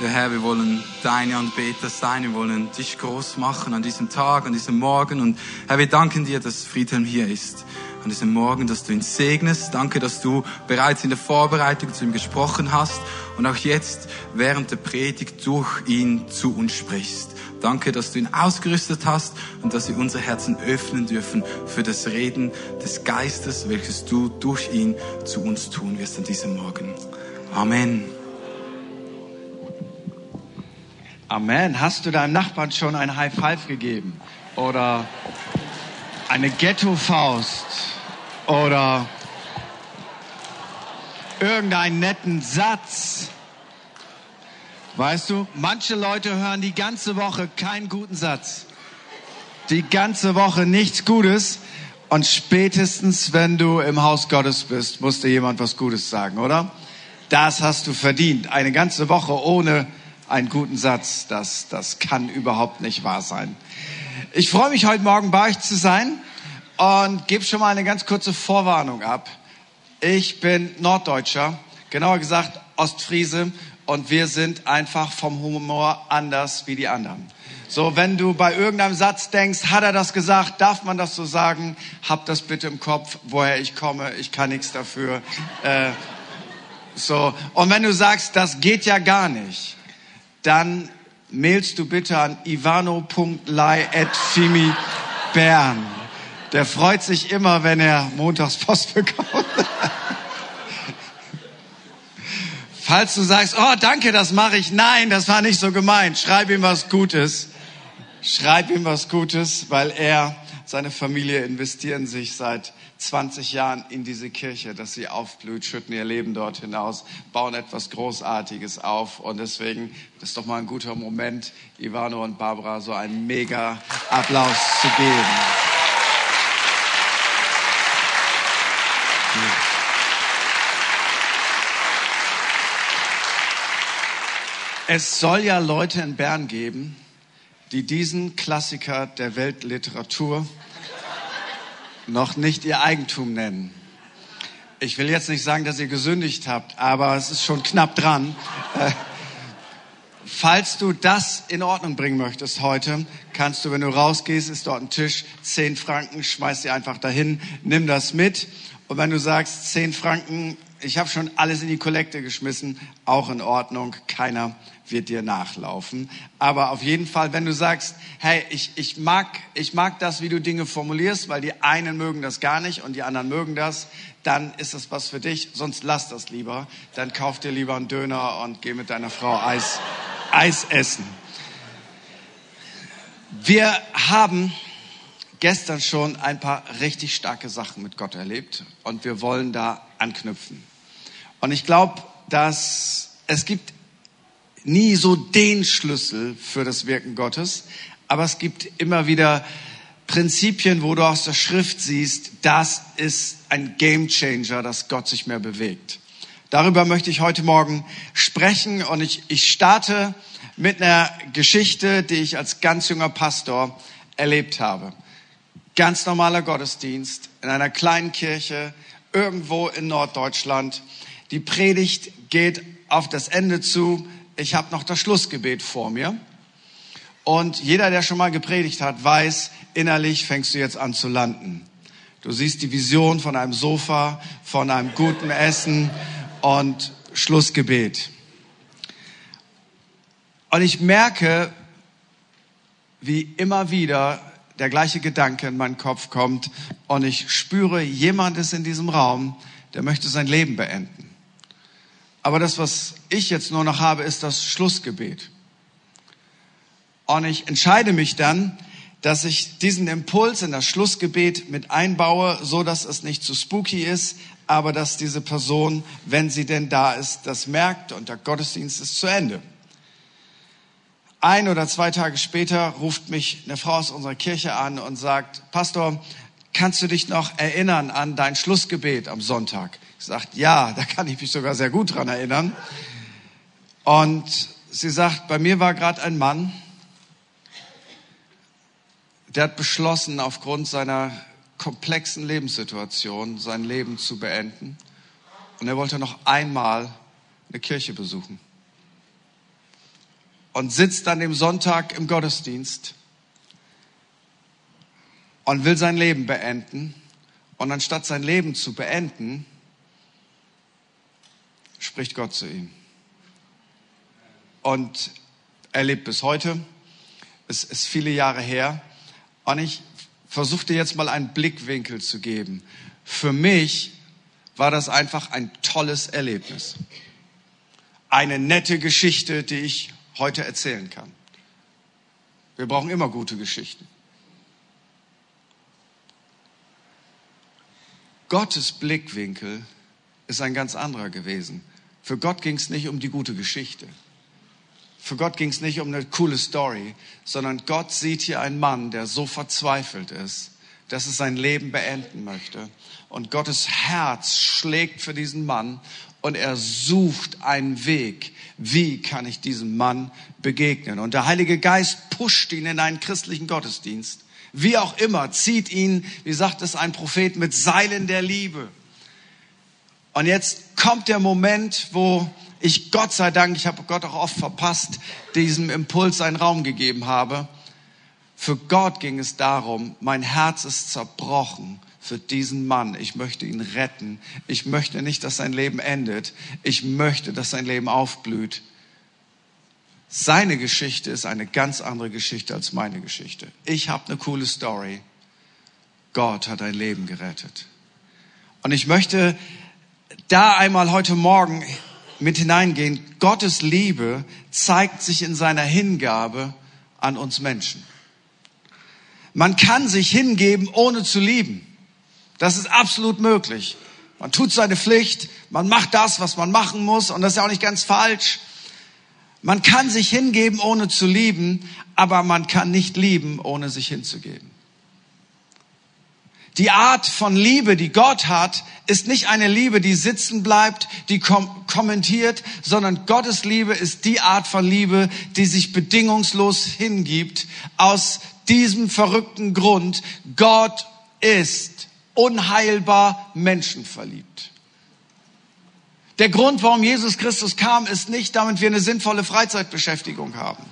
Ja, Herr, wir wollen deine Anbeter sein, wir wollen dich groß machen an diesem Tag, an diesem Morgen. Und Herr, wir danken dir, dass Friedhelm hier ist an diesem Morgen, dass du ihn segnest. Danke, dass du bereits in der Vorbereitung zu ihm gesprochen hast und auch jetzt während der Predigt durch ihn zu uns sprichst. Danke, dass du ihn ausgerüstet hast und dass wir unsere Herzen öffnen dürfen für das Reden des Geistes, welches du durch ihn zu uns tun wirst an diesem Morgen. Amen. Amen. Hast du deinem Nachbarn schon ein High Five gegeben? Oder eine Ghetto-Faust? Oder irgendeinen netten Satz? Weißt du, manche Leute hören die ganze Woche keinen guten Satz. Die ganze Woche nichts Gutes. Und spätestens, wenn du im Haus Gottes bist, muss dir jemand was Gutes sagen, oder? Das hast du verdient. Eine ganze Woche ohne einen guten Satz. Das, das kann überhaupt nicht wahr sein. Ich freue mich heute Morgen bei euch zu sein und gebe schon mal eine ganz kurze Vorwarnung ab. Ich bin Norddeutscher, genauer gesagt Ostfriese und wir sind einfach vom Humor anders wie die anderen. So, wenn du bei irgendeinem Satz denkst, hat er das gesagt, darf man das so sagen, hab das bitte im Kopf, woher ich komme, ich kann nichts dafür. Äh, so, und wenn du sagst, das geht ja gar nicht, dann mailst du bitte an ivano.lai.fimi.bern. Der freut sich immer, wenn er montags Post bekommt. Falls du sagst, oh danke, das mache ich. Nein, das war nicht so gemeint. Schreib ihm was Gutes. Schreib ihm was Gutes, weil er, seine Familie investieren sich seit 20 Jahren in diese Kirche, dass sie aufblüht, schütten ihr Leben dort hinaus, bauen etwas Großartiges auf. Und deswegen ist doch mal ein guter Moment, Ivano und Barbara so einen mega Applaus zu geben. Es soll ja Leute in Bern geben, die diesen Klassiker der Weltliteratur noch nicht ihr Eigentum nennen. Ich will jetzt nicht sagen, dass ihr gesündigt habt, aber es ist schon knapp dran. Äh, falls du das in Ordnung bringen möchtest heute, kannst du, wenn du rausgehst, ist dort ein Tisch, zehn Franken, schmeiß sie einfach dahin, nimm das mit. Und wenn du sagst, zehn Franken, ich habe schon alles in die Kollekte geschmissen, auch in Ordnung, keiner wird dir nachlaufen. Aber auf jeden Fall, wenn du sagst, hey, ich, ich, mag, ich mag das, wie du Dinge formulierst, weil die einen mögen das gar nicht und die anderen mögen das, dann ist das was für dich, sonst lass das lieber. Dann kauf dir lieber einen Döner und geh mit deiner Frau Eis, Eis essen. Wir haben gestern schon ein paar richtig starke Sachen mit Gott erlebt und wir wollen da anknüpfen. Und ich glaube, dass es gibt nie so den Schlüssel für das Wirken Gottes, aber es gibt immer wieder Prinzipien, wo du aus der Schrift siehst, das ist ein Game Changer, dass Gott sich mehr bewegt. Darüber möchte ich heute Morgen sprechen und ich, ich starte mit einer Geschichte, die ich als ganz junger Pastor erlebt habe. Ganz normaler Gottesdienst in einer kleinen Kirche irgendwo in Norddeutschland. Die Predigt geht auf das Ende zu ich habe noch das Schlussgebet vor mir. Und jeder, der schon mal gepredigt hat, weiß, innerlich fängst du jetzt an zu landen. Du siehst die Vision von einem Sofa, von einem guten Essen und Schlussgebet. Und ich merke, wie immer wieder der gleiche Gedanke in meinen Kopf kommt und ich spüre, jemand ist in diesem Raum, der möchte sein Leben beenden. Aber das, was ich jetzt nur noch habe, ist das Schlussgebet. Und ich entscheide mich dann, dass ich diesen Impuls in das Schlussgebet mit einbaue, so dass es nicht zu spooky ist, aber dass diese Person, wenn sie denn da ist, das merkt und der Gottesdienst ist zu Ende. Ein oder zwei Tage später ruft mich eine Frau aus unserer Kirche an und sagt, Pastor, kannst du dich noch erinnern an dein Schlussgebet am Sonntag? Sagt, ja, da kann ich mich sogar sehr gut dran erinnern. Und sie sagt, bei mir war gerade ein Mann, der hat beschlossen, aufgrund seiner komplexen Lebenssituation sein Leben zu beenden. Und er wollte noch einmal eine Kirche besuchen. und sitzt an dem Sonntag im Gottesdienst und will sein Leben beenden. Und anstatt sein Leben zu beenden, spricht Gott zu ihm. Und er lebt bis heute. Es ist viele Jahre her. Und ich versuchte jetzt mal einen Blickwinkel zu geben. Für mich war das einfach ein tolles Erlebnis. Eine nette Geschichte, die ich heute erzählen kann. Wir brauchen immer gute Geschichten. Gottes Blickwinkel ist ein ganz anderer gewesen. Für Gott ging es nicht um die gute Geschichte. Für Gott ging es nicht um eine coole Story, sondern Gott sieht hier einen Mann, der so verzweifelt ist, dass er sein Leben beenden möchte. Und Gottes Herz schlägt für diesen Mann und er sucht einen Weg. Wie kann ich diesem Mann begegnen? Und der Heilige Geist pusht ihn in einen christlichen Gottesdienst. Wie auch immer, zieht ihn, wie sagt es ein Prophet, mit Seilen der Liebe. Und jetzt kommt der Moment, wo ich Gott sei Dank, ich habe Gott auch oft verpasst, diesem Impuls einen Raum gegeben habe. Für Gott ging es darum, mein Herz ist zerbrochen für diesen Mann. Ich möchte ihn retten. Ich möchte nicht, dass sein Leben endet. Ich möchte, dass sein Leben aufblüht. Seine Geschichte ist eine ganz andere Geschichte als meine Geschichte. Ich habe eine coole Story. Gott hat ein Leben gerettet. Und ich möchte da einmal heute Morgen mit hineingehen. Gottes Liebe zeigt sich in seiner Hingabe an uns Menschen. Man kann sich hingeben, ohne zu lieben. Das ist absolut möglich. Man tut seine Pflicht, man macht das, was man machen muss, und das ist ja auch nicht ganz falsch. Man kann sich hingeben, ohne zu lieben, aber man kann nicht lieben, ohne sich hinzugeben. Die Art von Liebe, die Gott hat, ist nicht eine Liebe, die sitzen bleibt, die kom kommentiert, sondern Gottes Liebe ist die Art von Liebe, die sich bedingungslos hingibt. Aus diesem verrückten Grund, Gott ist unheilbar menschenverliebt. Der Grund, warum Jesus Christus kam, ist nicht, damit wir eine sinnvolle Freizeitbeschäftigung haben.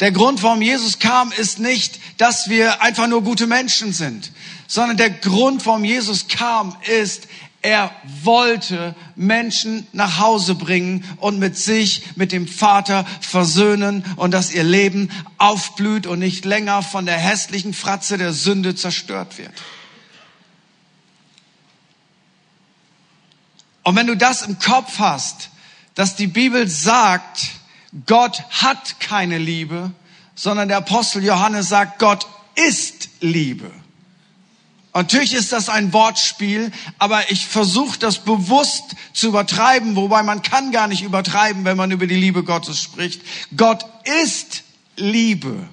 Der Grund, warum Jesus kam, ist nicht, dass wir einfach nur gute Menschen sind, sondern der Grund, warum Jesus kam, ist, er wollte Menschen nach Hause bringen und mit sich, mit dem Vater versöhnen und dass ihr Leben aufblüht und nicht länger von der hässlichen Fratze der Sünde zerstört wird. Und wenn du das im Kopf hast, dass die Bibel sagt, Gott hat keine Liebe, sondern der Apostel Johannes sagt, Gott ist Liebe. Natürlich ist das ein Wortspiel, aber ich versuche das bewusst zu übertreiben, wobei man kann gar nicht übertreiben, wenn man über die Liebe Gottes spricht. Gott ist Liebe.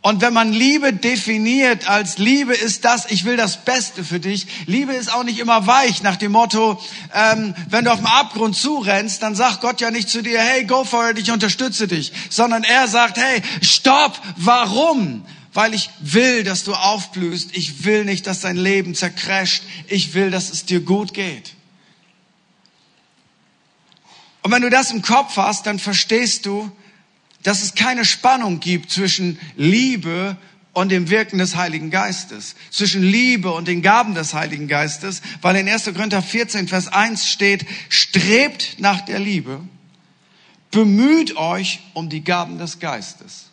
Und wenn man Liebe definiert als Liebe ist das, ich will das Beste für dich. Liebe ist auch nicht immer weich nach dem Motto, ähm, wenn du auf dem Abgrund zurennst, dann sagt Gott ja nicht zu dir, hey, go for it, ich unterstütze dich, sondern er sagt, hey, stopp, warum? Weil ich will, dass du aufblühst. Ich will nicht, dass dein Leben zercrasht. Ich will, dass es dir gut geht. Und wenn du das im Kopf hast, dann verstehst du, dass es keine Spannung gibt zwischen Liebe und dem Wirken des Heiligen Geistes, zwischen Liebe und den Gaben des Heiligen Geistes, weil in 1. Korinther 14, Vers 1 steht, strebt nach der Liebe, bemüht euch um die Gaben des Geistes.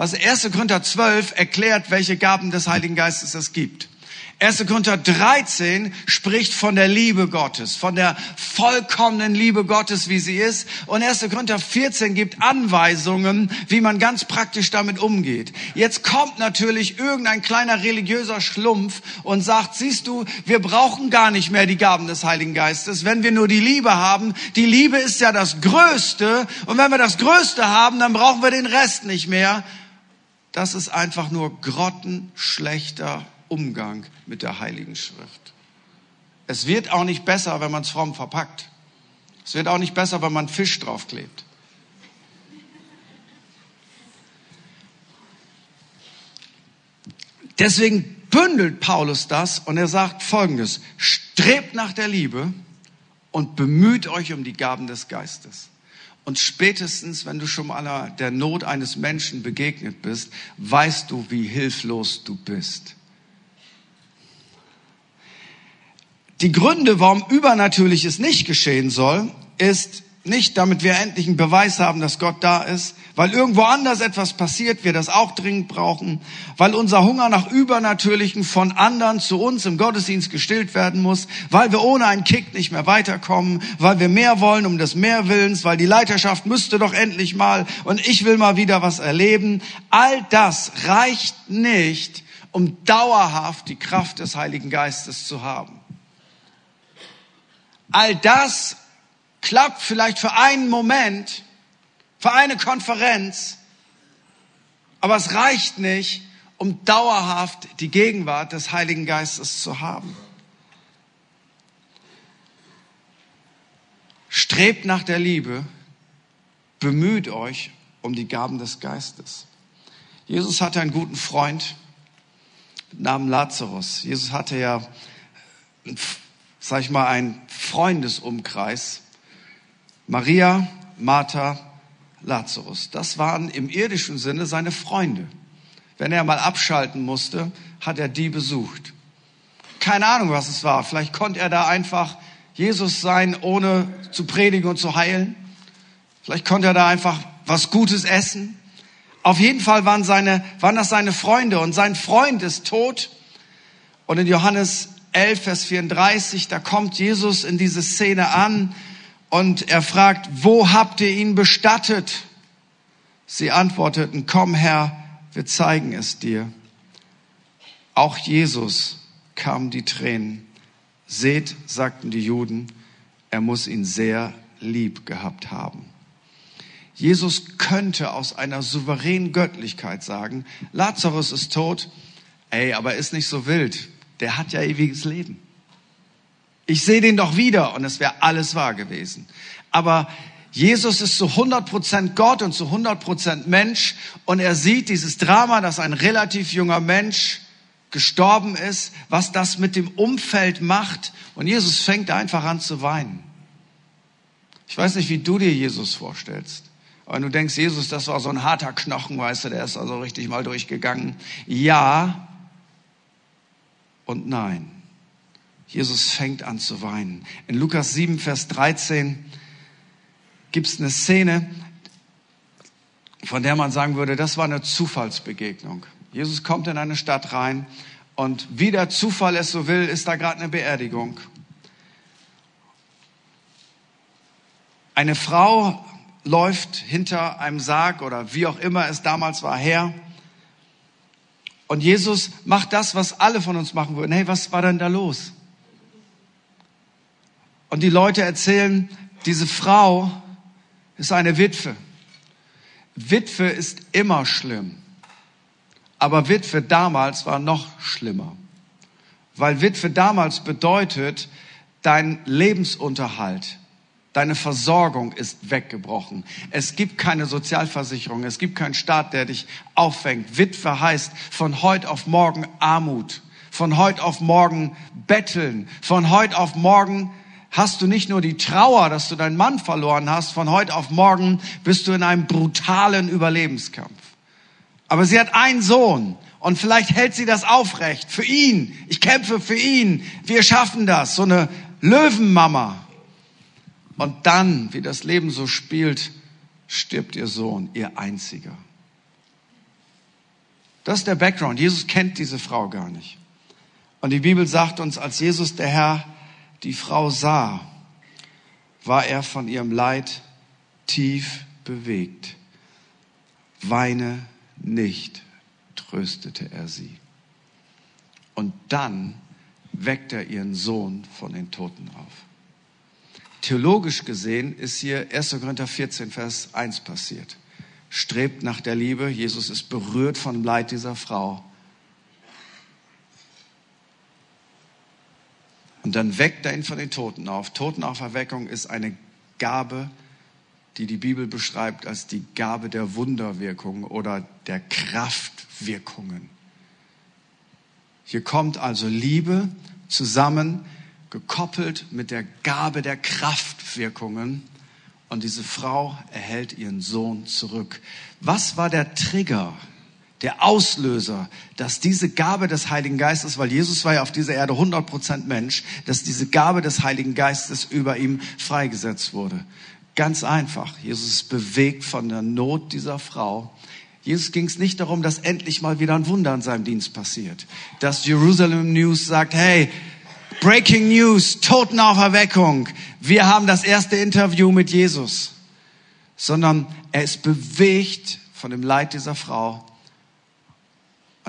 Also 1. Korinther 12 erklärt, welche Gaben des Heiligen Geistes es gibt. 1. Korinther 13 spricht von der Liebe Gottes, von der vollkommenen Liebe Gottes, wie sie ist. Und 1. Korinther 14 gibt Anweisungen, wie man ganz praktisch damit umgeht. Jetzt kommt natürlich irgendein kleiner religiöser Schlumpf und sagt, siehst du, wir brauchen gar nicht mehr die Gaben des Heiligen Geistes, wenn wir nur die Liebe haben. Die Liebe ist ja das Größte. Und wenn wir das Größte haben, dann brauchen wir den Rest nicht mehr. Das ist einfach nur grottenschlechter Umgang mit der Heiligen Schrift. Es wird auch nicht besser, wenn man es fromm verpackt. Es wird auch nicht besser, wenn man Fisch draufklebt. Deswegen bündelt Paulus das und er sagt Folgendes. Strebt nach der Liebe und bemüht euch um die Gaben des Geistes. Und spätestens, wenn du schon mal der Not eines Menschen begegnet bist, weißt du, wie hilflos du bist. Die Gründe, warum Übernatürliches nicht geschehen soll, ist nicht, damit wir endlich einen Beweis haben, dass Gott da ist, weil irgendwo anders etwas passiert, wir das auch dringend brauchen, weil unser Hunger nach Übernatürlichen von anderen zu uns im Gottesdienst gestillt werden muss, weil wir ohne einen Kick nicht mehr weiterkommen, weil wir mehr wollen um des Mehrwillens, weil die Leiterschaft müsste doch endlich mal und ich will mal wieder was erleben. All das reicht nicht, um dauerhaft die Kraft des Heiligen Geistes zu haben. All das klappt vielleicht für einen Moment, für eine Konferenz, aber es reicht nicht, um dauerhaft die Gegenwart des Heiligen Geistes zu haben. Strebt nach der Liebe, bemüht euch um die Gaben des Geistes. Jesus hatte einen guten Freund mit Namen Lazarus. Jesus hatte ja, sag ich mal, einen Freundesumkreis Maria, Martha, Lazarus. Das waren im irdischen Sinne seine Freunde. Wenn er mal abschalten musste, hat er die besucht. Keine Ahnung, was es war. Vielleicht konnte er da einfach Jesus sein, ohne zu predigen und zu heilen. Vielleicht konnte er da einfach was Gutes essen. Auf jeden Fall waren, seine, waren das seine Freunde und sein Freund ist tot. Und in Johannes 11, Vers 34, da kommt Jesus in diese Szene an und er fragt, wo habt ihr ihn bestattet? Sie antworteten, komm Herr, wir zeigen es dir. Auch Jesus kamen die Tränen. Seht, sagten die Juden, er muss ihn sehr lieb gehabt haben. Jesus könnte aus einer souveränen Göttlichkeit sagen, Lazarus ist tot, ey, aber ist nicht so wild, der hat ja ewiges Leben. Ich sehe den doch wieder und es wäre alles wahr gewesen. Aber Jesus ist zu 100% Gott und zu 100% Mensch und er sieht dieses Drama, dass ein relativ junger Mensch gestorben ist, was das mit dem Umfeld macht und Jesus fängt einfach an zu weinen. Ich weiß nicht, wie du dir Jesus vorstellst. Aber du denkst, Jesus, das war so ein harter Knochen, weißt du, der ist also richtig mal durchgegangen. Ja und nein. Jesus fängt an zu weinen. In Lukas 7, Vers 13 gibt es eine Szene, von der man sagen würde, das war eine Zufallsbegegnung. Jesus kommt in eine Stadt rein und wie der Zufall es so will, ist da gerade eine Beerdigung. Eine Frau läuft hinter einem Sarg oder wie auch immer es damals war her. Und Jesus macht das, was alle von uns machen würden. Hey, was war denn da los? Und die Leute erzählen, diese Frau ist eine Witwe. Witwe ist immer schlimm. Aber Witwe damals war noch schlimmer. Weil Witwe damals bedeutet, dein Lebensunterhalt, deine Versorgung ist weggebrochen. Es gibt keine Sozialversicherung, es gibt keinen Staat, der dich auffängt. Witwe heißt von heute auf morgen Armut, von heute auf morgen Betteln, von heute auf morgen hast du nicht nur die Trauer, dass du deinen Mann verloren hast, von heute auf morgen bist du in einem brutalen Überlebenskampf. Aber sie hat einen Sohn und vielleicht hält sie das aufrecht. Für ihn. Ich kämpfe für ihn. Wir schaffen das. So eine Löwenmama. Und dann, wie das Leben so spielt, stirbt ihr Sohn, ihr einziger. Das ist der Background. Jesus kennt diese Frau gar nicht. Und die Bibel sagt uns, als Jesus der Herr die Frau sah, war er von ihrem Leid tief bewegt. Weine nicht, tröstete er sie. Und dann weckt er ihren Sohn von den Toten auf. Theologisch gesehen ist hier 1. Korinther 14, Vers 1 passiert. Strebt nach der Liebe. Jesus ist berührt vom Leid dieser Frau Und dann weckt er ihn von den Toten auf. Totenauferweckung ist eine Gabe, die die Bibel beschreibt als die Gabe der Wunderwirkung oder der Kraftwirkungen. Hier kommt also Liebe zusammen, gekoppelt mit der Gabe der Kraftwirkungen Und diese Frau erhält ihren Sohn zurück. Was war der Trigger, der Auslöser, dass diese Gabe des Heiligen Geistes, weil Jesus war ja auf dieser Erde 100% Mensch, dass diese Gabe des Heiligen Geistes über ihm freigesetzt wurde? Ganz einfach. Jesus ist bewegt von der Not dieser Frau. Jesus ging es nicht darum, dass endlich mal wieder ein Wunder in seinem Dienst passiert. Dass Jerusalem News sagt, hey, Breaking News, Totenauferweckung. Wir haben das erste Interview mit Jesus. Sondern er ist bewegt von dem Leid dieser Frau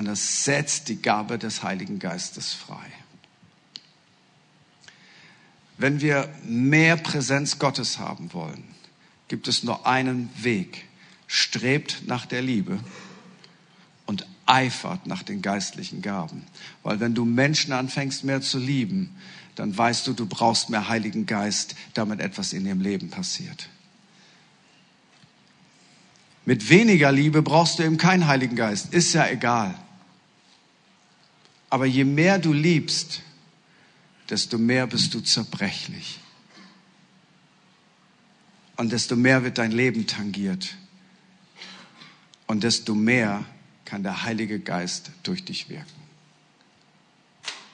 und er setzt die Gabe des Heiligen Geistes frei. Wenn wir mehr Präsenz Gottes haben wollen, gibt es nur einen Weg. Strebt nach der Liebe eifert nach den geistlichen Gaben. Weil wenn du Menschen anfängst mehr zu lieben, dann weißt du, du brauchst mehr Heiligen Geist, damit etwas in ihrem Leben passiert. Mit weniger Liebe brauchst du eben keinen Heiligen Geist, ist ja egal. Aber je mehr du liebst, desto mehr bist du zerbrechlich. Und desto mehr wird dein Leben tangiert. Und desto mehr kann der Heilige Geist durch dich wirken.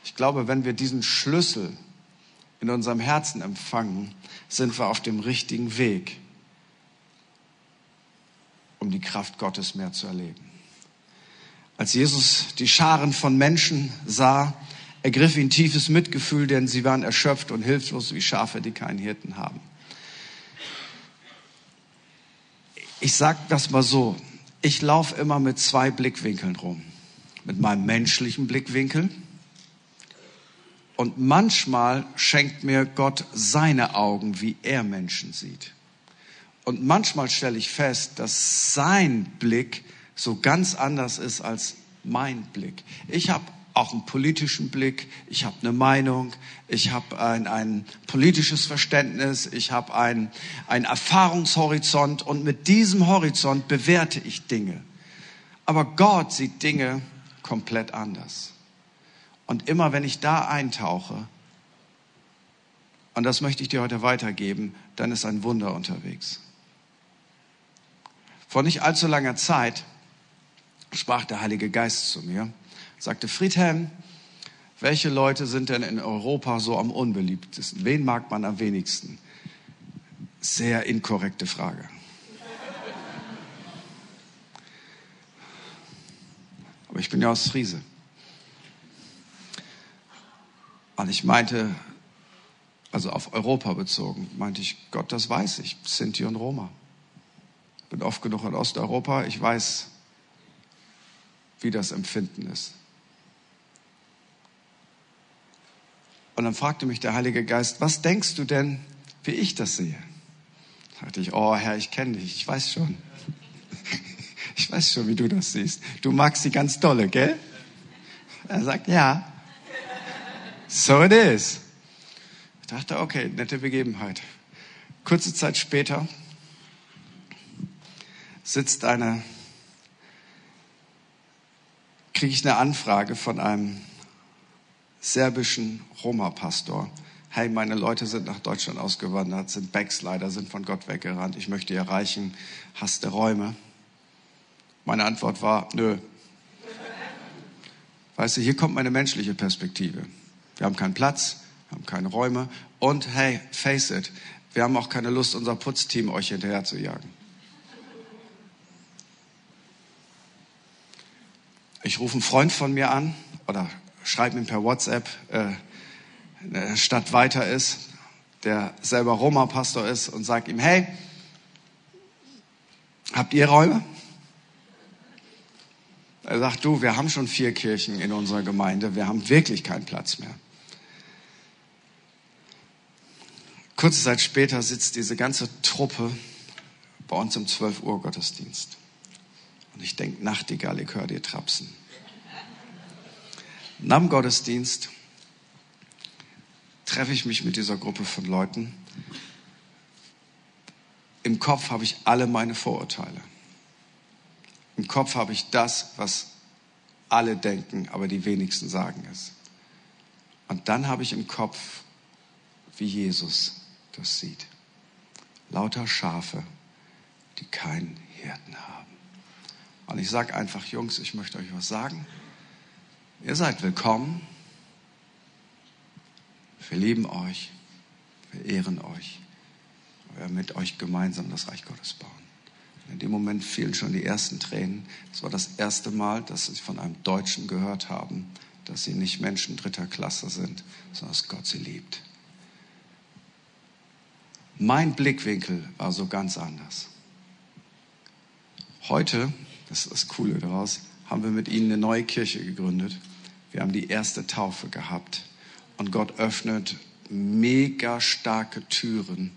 Ich glaube, wenn wir diesen Schlüssel in unserem Herzen empfangen, sind wir auf dem richtigen Weg, um die Kraft Gottes mehr zu erleben. Als Jesus die Scharen von Menschen sah, ergriff ihn tiefes Mitgefühl, denn sie waren erschöpft und hilflos wie Schafe, die keinen Hirten haben. Ich sage das mal so, ich laufe immer mit zwei Blickwinkeln rum. Mit meinem menschlichen Blickwinkel. Und manchmal schenkt mir Gott seine Augen, wie er Menschen sieht. Und manchmal stelle ich fest, dass sein Blick so ganz anders ist als mein Blick. Ich habe auch einen politischen Blick, ich habe eine Meinung, ich habe ein, ein politisches Verständnis, ich habe ein, ein Erfahrungshorizont und mit diesem Horizont bewerte ich Dinge. Aber Gott sieht Dinge komplett anders. Und immer wenn ich da eintauche, und das möchte ich dir heute weitergeben, dann ist ein Wunder unterwegs. Vor nicht allzu langer Zeit sprach der Heilige Geist zu mir sagte Friedhelm, welche Leute sind denn in Europa so am unbeliebtesten? Wen mag man am wenigsten? Sehr inkorrekte Frage. Aber ich bin ja aus Friese. Und ich meinte, also auf Europa bezogen, meinte ich, Gott, das weiß ich, Sinti und Roma. Bin oft genug in Osteuropa, ich weiß, wie das Empfinden ist. Und dann fragte mich der Heilige Geist, was denkst du denn, wie ich das sehe? Da sagte ich, oh Herr, ich kenne dich, ich weiß schon. Ich weiß schon, wie du das siehst. Du magst sie ganz dolle, gell? Er sagt, ja. So it is. Ich dachte, okay, nette Begebenheit. Kurze Zeit später sitzt eine, kriege ich eine Anfrage von einem serbischen Roma-Pastor. Hey, meine Leute sind nach Deutschland ausgewandert, sind Backslider, sind von Gott weggerannt. Ich möchte ihr erreichen. Hast du Räume? Meine Antwort war, nö. Weißt du, hier kommt meine menschliche Perspektive. Wir haben keinen Platz, wir haben keine Räume und hey, face it, wir haben auch keine Lust, unser Putzteam euch hinterher zu jagen. Ich rufe einen Freund von mir an oder schreib ihm per WhatsApp, äh, eine Stadt weiter ist, der selber Roma-Pastor ist und sag ihm, hey, habt ihr Räume? Er sagt, du, wir haben schon vier Kirchen in unserer Gemeinde, wir haben wirklich keinen Platz mehr. Kurze Zeit später sitzt diese ganze Truppe bei uns im 12 Uhr Gottesdienst. Und ich denke, Nachtigall, ich höre dir trapsen. Nach dem Gottesdienst treffe ich mich mit dieser Gruppe von Leuten. Im Kopf habe ich alle meine Vorurteile. Im Kopf habe ich das, was alle denken, aber die wenigsten sagen es. Und dann habe ich im Kopf, wie Jesus das sieht. Lauter Schafe, die keinen Hirten haben. Und ich sage einfach, Jungs, ich möchte euch was sagen. Ihr seid willkommen. Wir lieben euch. Wir ehren euch. Wir werden mit euch gemeinsam das Reich Gottes bauen. In dem Moment fielen schon die ersten Tränen. Es war das erste Mal, dass sie von einem Deutschen gehört haben, dass sie nicht Menschen dritter Klasse sind, sondern dass Gott sie liebt. Mein Blickwinkel war so ganz anders. Heute, das ist das Coole daraus, haben wir mit ihnen eine neue Kirche gegründet. Wir haben die erste Taufe gehabt und Gott öffnet mega starke Türen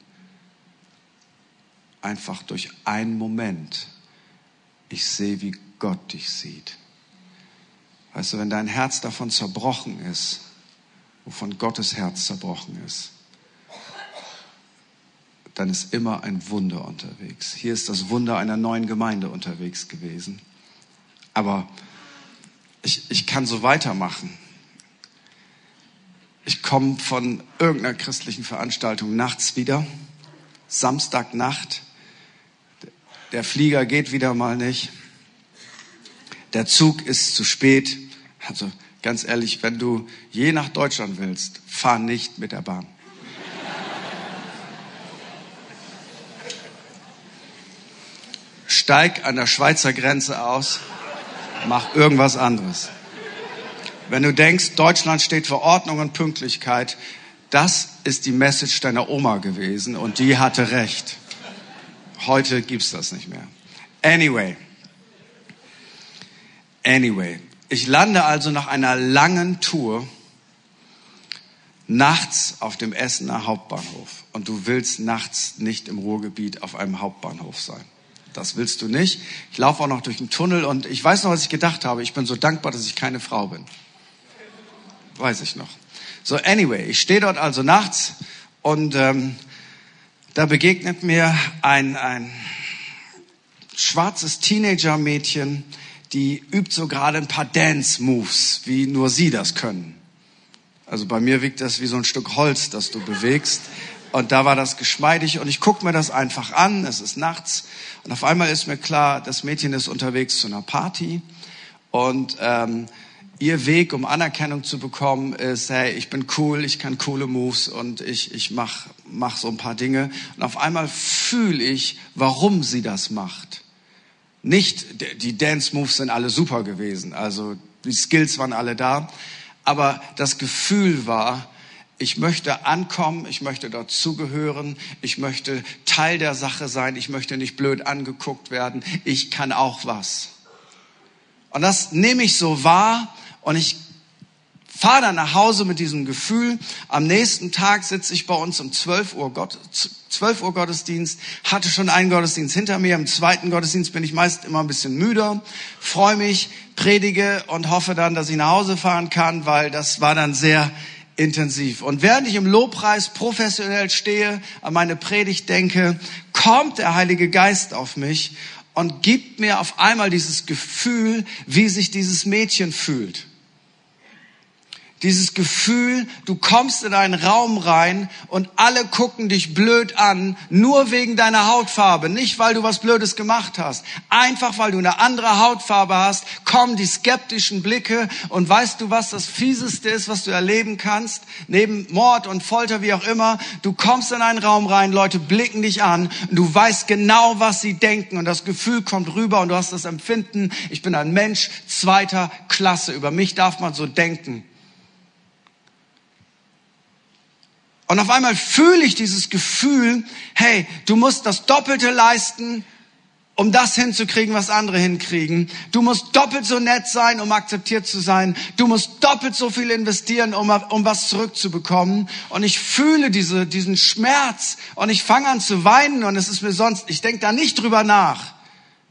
einfach durch einen Moment. Ich sehe, wie Gott dich sieht. Weißt du, wenn dein Herz davon zerbrochen ist, wovon Gottes Herz zerbrochen ist, dann ist immer ein Wunder unterwegs. Hier ist das Wunder einer neuen Gemeinde unterwegs gewesen. Aber ich, ich kann so weitermachen. Ich komme von irgendeiner christlichen Veranstaltung nachts wieder, Samstagnacht, der Flieger geht wieder mal nicht. Der Zug ist zu spät. Also ganz ehrlich, wenn du je nach Deutschland willst, fahr nicht mit der Bahn. Steig an der Schweizer Grenze aus, mach irgendwas anderes. Wenn du denkst, Deutschland steht für Ordnung und Pünktlichkeit, das ist die Message deiner Oma gewesen und die hatte recht. Heute gibt's das nicht mehr. Anyway. Anyway. Ich lande also nach einer langen Tour nachts auf dem Essener Hauptbahnhof. Und du willst nachts nicht im Ruhrgebiet auf einem Hauptbahnhof sein. Das willst du nicht. Ich laufe auch noch durch den Tunnel und ich weiß noch, was ich gedacht habe. Ich bin so dankbar, dass ich keine Frau bin. Weiß ich noch. So, anyway, ich stehe dort also nachts und ähm, da begegnet mir ein, ein schwarzes Teenager-Mädchen, die übt so gerade ein paar Dance-Moves, wie nur sie das können. Also bei mir wiegt das wie so ein Stück Holz, das du bewegst. Und da war das geschmeidig und ich gucke mir das einfach an. Es ist nachts und auf einmal ist mir klar, das Mädchen ist unterwegs zu einer Party und ähm, ihr Weg, um Anerkennung zu bekommen, ist, hey, ich bin cool, ich kann coole Moves und ich, ich mach, mach so ein paar Dinge. Und auf einmal fühle ich, warum sie das macht. Nicht, die Dance Moves sind alle super gewesen, also die Skills waren alle da, aber das Gefühl war, ich möchte ankommen, ich möchte dazugehören, ich möchte Teil der Sache sein, ich möchte nicht blöd angeguckt werden, ich kann auch was. Und das nehme ich so wahr und ich fahre dann nach Hause mit diesem Gefühl. Am nächsten Tag sitze ich bei uns um 12 Uhr, Gott, 12 Uhr Gottesdienst, hatte schon einen Gottesdienst hinter mir. Im zweiten Gottesdienst bin ich meist immer ein bisschen müder, freue mich, predige und hoffe dann, dass ich nach Hause fahren kann, weil das war dann sehr intensiv. Und während ich im Lobpreis professionell stehe, an meine Predigt denke, kommt der Heilige Geist auf mich und gibt mir auf einmal dieses Gefühl, wie sich dieses Mädchen fühlt. Dieses Gefühl, du kommst in einen Raum rein und alle gucken dich blöd an, nur wegen deiner Hautfarbe, nicht weil du was Blödes gemacht hast. Einfach weil du eine andere Hautfarbe hast, kommen die skeptischen Blicke und weißt du, was das Fieseste ist, was du erleben kannst? Neben Mord und Folter, wie auch immer, du kommst in einen Raum rein, Leute blicken dich an und du weißt genau, was sie denken und das Gefühl kommt rüber und du hast das Empfinden, ich bin ein Mensch zweiter Klasse, über mich darf man so denken. Und auf einmal fühle ich dieses Gefühl, hey, du musst das Doppelte leisten, um das hinzukriegen, was andere hinkriegen. Du musst doppelt so nett sein, um akzeptiert zu sein. Du musst doppelt so viel investieren, um, um was zurückzubekommen. Und ich fühle diese, diesen Schmerz und ich fange an zu weinen und es ist mir sonst, ich denke da nicht drüber nach.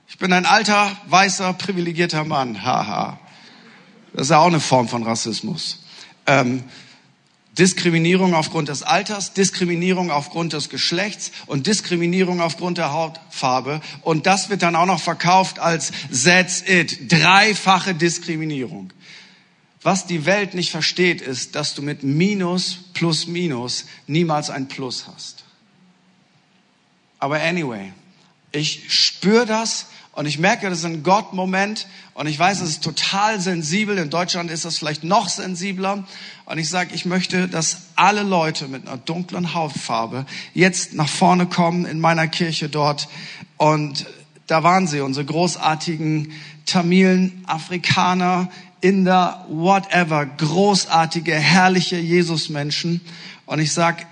Ich bin ein alter, weißer, privilegierter Mann. Haha. Das ist ja auch eine Form von Rassismus. Ähm, Diskriminierung aufgrund des Alters, Diskriminierung aufgrund des Geschlechts und Diskriminierung aufgrund der Hautfarbe. Und das wird dann auch noch verkauft als That's it. Dreifache Diskriminierung. Was die Welt nicht versteht, ist, dass du mit Minus plus Minus niemals ein Plus hast. Aber anyway, ich spüre das und ich merke, das ist ein Gott-Moment und ich weiß, es ist total sensibel. In Deutschland ist das vielleicht noch sensibler. Und ich sage, ich möchte, dass alle Leute mit einer dunklen Hautfarbe jetzt nach vorne kommen in meiner Kirche dort. Und da waren sie, unsere großartigen Tamilen, Afrikaner, Inder, whatever, großartige, herrliche Jesusmenschen. Und ich sag,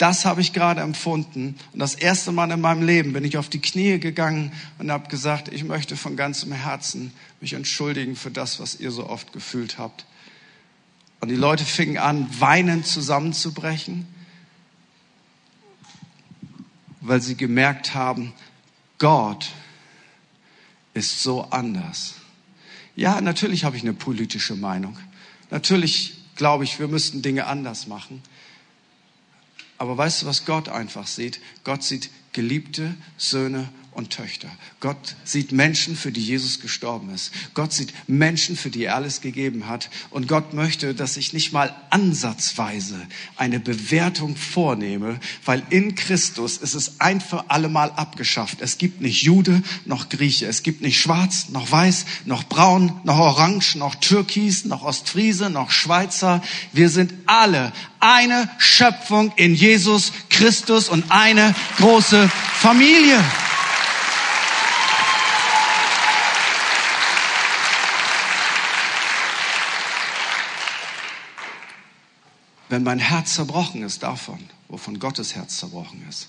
das habe ich gerade empfunden. Und das erste Mal in meinem Leben bin ich auf die Knie gegangen und habe gesagt, ich möchte von ganzem Herzen mich entschuldigen für das, was ihr so oft gefühlt habt. Und die Leute fingen an, weinend zusammenzubrechen, weil sie gemerkt haben, Gott ist so anders. Ja, natürlich habe ich eine politische Meinung. Natürlich glaube ich, wir müssten Dinge anders machen. Aber weißt du, was Gott einfach sieht? Gott sieht geliebte Söhne und Töchter. Gott sieht Menschen, für die Jesus gestorben ist. Gott sieht Menschen, für die er alles gegeben hat. Und Gott möchte, dass ich nicht mal ansatzweise eine Bewertung vornehme, weil in Christus ist es ein für alle Mal abgeschafft. Es gibt nicht Jude noch Grieche. Es gibt nicht schwarz noch weiß, noch braun, noch orange, noch türkis, noch Ostfriese, noch Schweizer. Wir sind alle eine Schöpfung in Jesus Christus und eine große Familie. Wenn mein Herz zerbrochen ist davon, wovon Gottes Herz zerbrochen ist,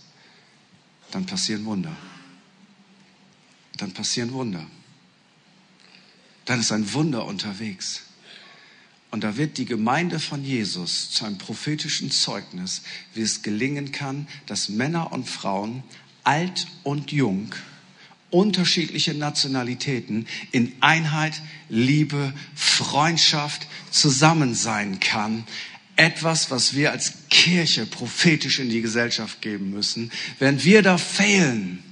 dann passieren Wunder. Dann passieren Wunder. Dann ist ein Wunder unterwegs. Und da wird die Gemeinde von Jesus zu einem prophetischen Zeugnis, wie es gelingen kann, dass Männer und Frauen, alt und jung, unterschiedliche Nationalitäten in Einheit, Liebe, Freundschaft zusammen sein kann, etwas, was wir als Kirche prophetisch in die Gesellschaft geben müssen. Wenn wir da fehlen,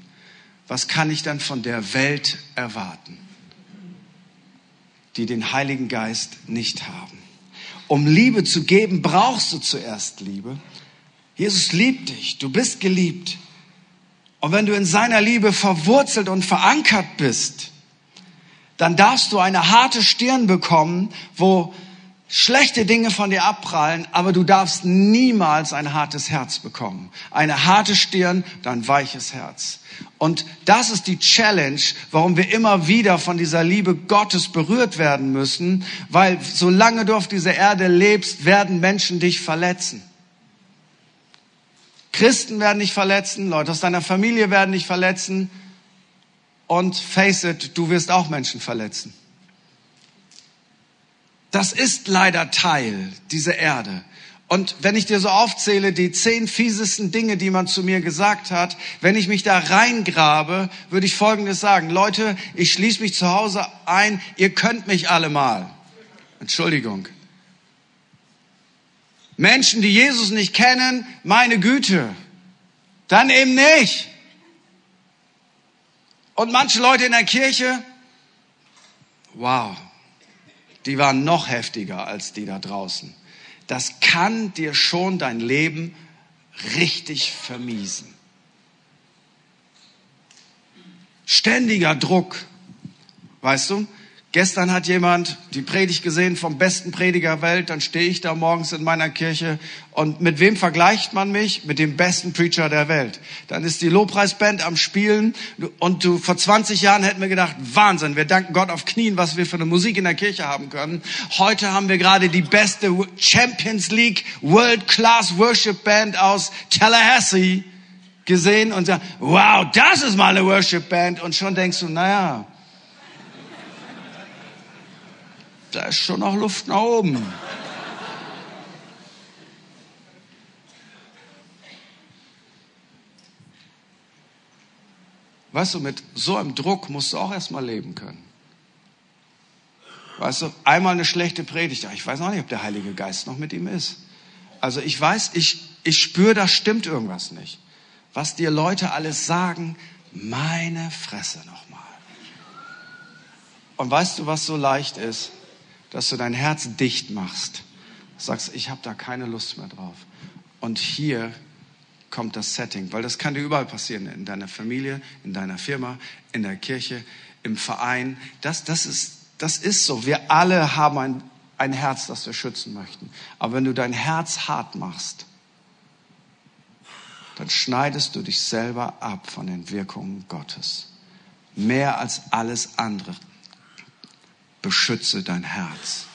was kann ich dann von der Welt erwarten, die den Heiligen Geist nicht haben? Um Liebe zu geben, brauchst du zuerst Liebe. Jesus liebt dich, du bist geliebt. Und wenn du in seiner Liebe verwurzelt und verankert bist, dann darfst du eine harte Stirn bekommen, wo schlechte Dinge von dir abprallen, aber du darfst niemals ein hartes Herz bekommen. Eine harte Stirn, dein weiches Herz. Und das ist die Challenge, warum wir immer wieder von dieser Liebe Gottes berührt werden müssen, weil solange du auf dieser Erde lebst, werden Menschen dich verletzen. Christen werden dich verletzen, Leute aus deiner Familie werden dich verletzen und face it, du wirst auch Menschen verletzen. Das ist leider Teil dieser Erde. Und wenn ich dir so aufzähle, die zehn fiesesten Dinge, die man zu mir gesagt hat, wenn ich mich da reingrabe, würde ich Folgendes sagen. Leute, ich schließe mich zu Hause ein, ihr könnt mich alle mal. Entschuldigung. Menschen, die Jesus nicht kennen, meine Güte. Dann eben nicht. Und manche Leute in der Kirche, wow, die waren noch heftiger als die da draußen. Das kann dir schon dein Leben richtig vermiesen. Ständiger Druck, weißt du? Gestern hat jemand die Predigt gesehen vom besten Prediger Welt, dann stehe ich da morgens in meiner Kirche und mit wem vergleicht man mich? Mit dem besten Preacher der Welt. Dann ist die Lobpreisband am Spielen und du, vor 20 Jahren hätten wir gedacht, Wahnsinn, wir danken Gott auf Knien, was wir für eine Musik in der Kirche haben können. Heute haben wir gerade die beste Champions League World Class Worship Band aus Tallahassee gesehen und sagen, wow, das ist mal eine Worship Band und schon denkst du, naja, da ist schon noch Luft nach oben. Weißt du, mit so einem Druck musst du auch erstmal leben können. Weißt du, einmal eine schlechte Predigt, ich weiß noch nicht, ob der Heilige Geist noch mit ihm ist. Also ich weiß, ich, ich spüre, da stimmt irgendwas nicht. Was dir Leute alles sagen, meine Fresse nochmal. Und weißt du, was so leicht ist? Dass du dein Herz dicht machst. Sagst, ich habe da keine Lust mehr drauf. Und hier kommt das Setting, weil das kann dir überall passieren, in deiner Familie, in deiner Firma, in der Kirche, im Verein. Das, das, ist, das ist so. Wir alle haben ein, ein Herz, das wir schützen möchten. Aber wenn du dein Herz hart machst, dann schneidest du dich selber ab von den Wirkungen Gottes. Mehr als alles andere. Beschütze dein Herz.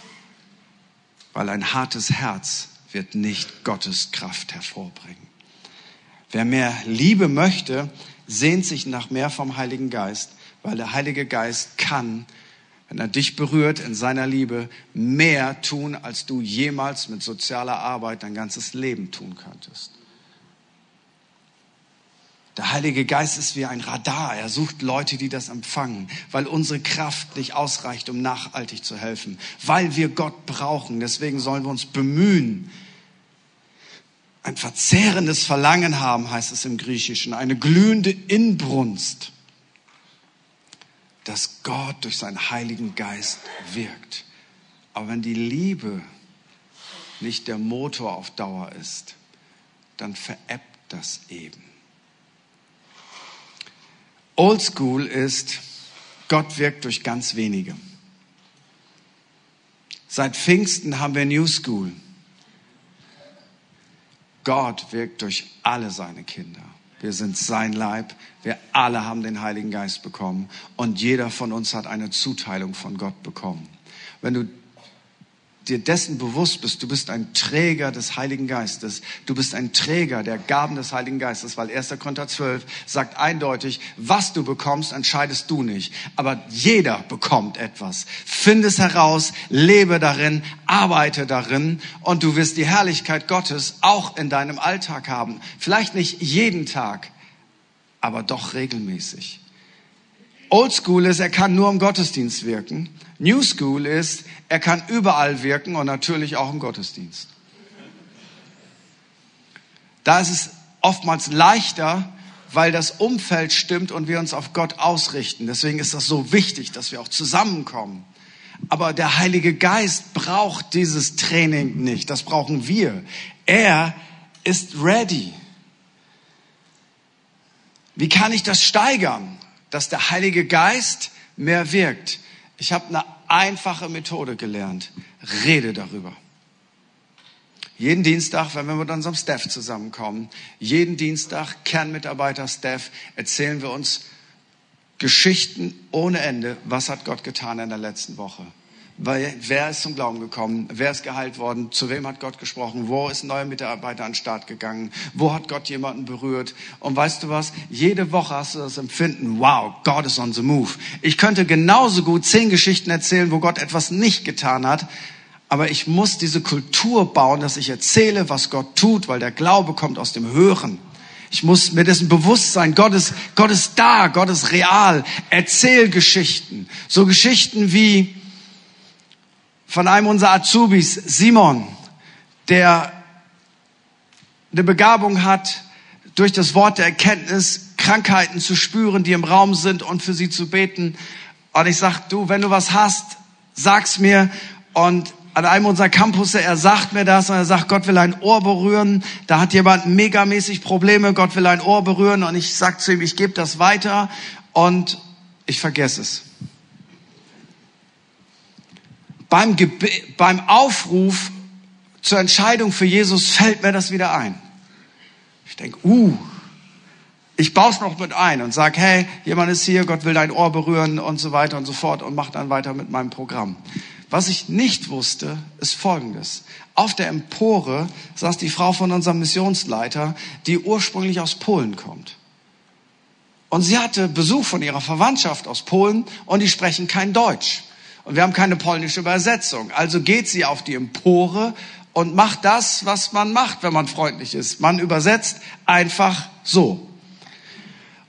Weil ein hartes Herz wird nicht Gottes Kraft hervorbringen. Wer mehr Liebe möchte, sehnt sich nach mehr vom Heiligen Geist, weil der Heilige Geist kann, wenn er dich berührt in seiner Liebe, mehr tun, als du jemals mit sozialer Arbeit dein ganzes Leben tun könntest. Der Heilige Geist ist wie ein Radar. Er sucht Leute, die das empfangen, weil unsere Kraft nicht ausreicht, um nachhaltig zu helfen, weil wir Gott brauchen. Deswegen sollen wir uns bemühen. Ein verzehrendes Verlangen haben, heißt es im Griechischen, eine glühende Inbrunst, dass Gott durch seinen Heiligen Geist wirkt. Aber wenn die Liebe nicht der Motor auf Dauer ist, dann veräppt das eben. Old School ist, Gott wirkt durch ganz wenige. Seit Pfingsten haben wir New School. Gott wirkt durch alle seine Kinder. Wir sind sein Leib. Wir alle haben den Heiligen Geist bekommen. Und jeder von uns hat eine Zuteilung von Gott bekommen. Wenn du dir dessen bewusst bist, du bist ein Träger des Heiligen Geistes, du bist ein Träger der Gaben des Heiligen Geistes, weil 1. Korinther 12 sagt eindeutig, was du bekommst, entscheidest du nicht. Aber jeder bekommt etwas. Finde es heraus, lebe darin, arbeite darin und du wirst die Herrlichkeit Gottes auch in deinem Alltag haben. Vielleicht nicht jeden Tag, aber doch regelmäßig. Old School ist, er kann nur im Gottesdienst wirken. New School ist, er kann überall wirken und natürlich auch im Gottesdienst. Da ist es oftmals leichter, weil das Umfeld stimmt und wir uns auf Gott ausrichten. Deswegen ist das so wichtig, dass wir auch zusammenkommen. Aber der Heilige Geist braucht dieses Training nicht. Das brauchen wir. Er ist ready. Wie kann ich das steigern, dass der Heilige Geist mehr wirkt? Ich habe eine einfache Methode gelernt. Rede darüber. Jeden Dienstag, wenn wir mit unserem Staff zusammenkommen, jeden Dienstag, Kernmitarbeiter, Staff, erzählen wir uns Geschichten ohne Ende. Was hat Gott getan in der letzten Woche? Wer ist zum Glauben gekommen? Wer ist geheilt worden? Zu wem hat Gott gesprochen? Wo ist ein neuer Mitarbeiter an den Start gegangen? Wo hat Gott jemanden berührt? Und weißt du was? Jede Woche hast du das Empfinden, wow, Gott ist on the move. Ich könnte genauso gut zehn Geschichten erzählen, wo Gott etwas nicht getan hat. Aber ich muss diese Kultur bauen, dass ich erzähle, was Gott tut, weil der Glaube kommt aus dem Hören. Ich muss mir dessen bewusst sein, Gott ist, Gott ist da, Gott ist real. Erzähl Geschichten. So Geschichten wie, von einem unserer Azubis, Simon, der eine Begabung hat, durch das Wort der Erkenntnis Krankheiten zu spüren, die im Raum sind und für sie zu beten. Und ich sag, du, wenn du was hast, sag's mir. Und an einem unserer Campusse, er sagt mir das und er sagt, Gott will ein Ohr berühren. Da hat jemand megamäßig Probleme, Gott will ein Ohr berühren. Und ich sag zu ihm, ich gebe das weiter und ich vergesse es beim, beim Aufruf zur Entscheidung für Jesus fällt mir das wieder ein. Ich denke, uh, ich baue es noch mit ein und sage, hey, jemand ist hier, Gott will dein Ohr berühren und so weiter und so fort und mach dann weiter mit meinem Programm. Was ich nicht wusste, ist Folgendes. Auf der Empore saß die Frau von unserem Missionsleiter, die ursprünglich aus Polen kommt. Und sie hatte Besuch von ihrer Verwandtschaft aus Polen und die sprechen kein Deutsch. Und wir haben keine polnische Übersetzung. Also geht sie auf die Empore und macht das, was man macht, wenn man freundlich ist. Man übersetzt einfach so.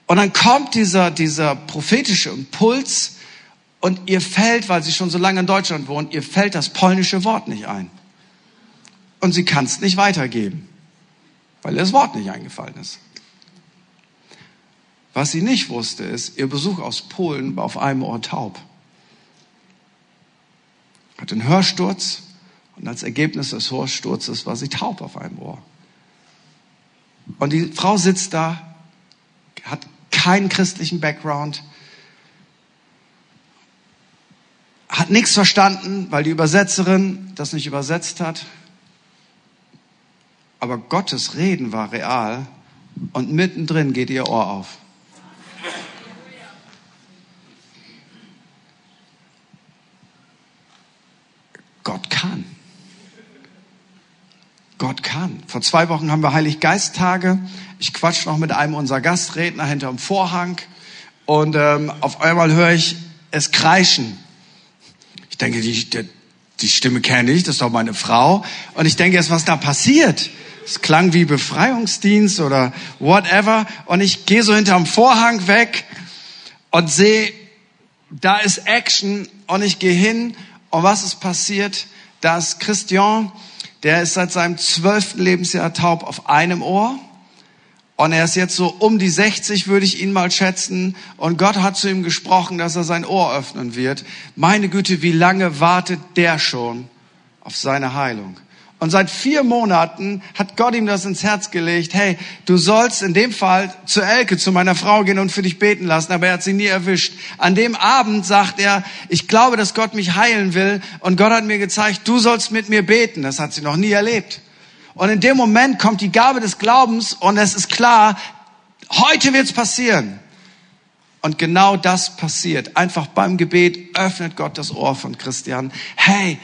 Und dann kommt dieser, dieser prophetische Impuls und ihr fällt, weil sie schon so lange in Deutschland wohnt, ihr fällt das polnische Wort nicht ein. Und sie kann es nicht weitergeben, weil ihr das Wort nicht eingefallen ist. Was sie nicht wusste, ist, ihr Besuch aus Polen war auf einem Ohr taub hatte einen Hörsturz und als Ergebnis des Hörsturzes war sie taub auf einem Ohr. Und die Frau sitzt da, hat keinen christlichen Background, hat nichts verstanden, weil die Übersetzerin das nicht übersetzt hat. Aber Gottes Reden war real und mittendrin geht ihr Ohr auf. Gott kann. Gott kann. Vor zwei Wochen haben wir Heiliggeist-Tage. Ich quatsch noch mit einem unserer Gastredner hinterm Vorhang und ähm, auf einmal höre ich es kreischen. Ich denke, die, die, die Stimme kenne ich, das ist doch meine Frau. Und ich denke jetzt, was da passiert. Es klang wie Befreiungsdienst oder whatever. Und ich gehe so hinterm Vorhang weg und sehe, da ist Action. Und ich gehe hin. Und was ist passiert? Dass Christian, der ist seit seinem zwölften Lebensjahr taub auf einem Ohr. Und er ist jetzt so um die 60, würde ich ihn mal schätzen. Und Gott hat zu ihm gesprochen, dass er sein Ohr öffnen wird. Meine Güte, wie lange wartet der schon auf seine Heilung? Und seit vier Monaten hat Gott ihm das ins Herz gelegt. Hey, du sollst in dem Fall zu Elke, zu meiner Frau gehen und für dich beten lassen. Aber er hat sie nie erwischt. An dem Abend sagt er, ich glaube, dass Gott mich heilen will. Und Gott hat mir gezeigt, du sollst mit mir beten. Das hat sie noch nie erlebt. Und in dem Moment kommt die Gabe des Glaubens und es ist klar, heute wird's passieren. Und genau das passiert. Einfach beim Gebet öffnet Gott das Ohr von Christian. Hey,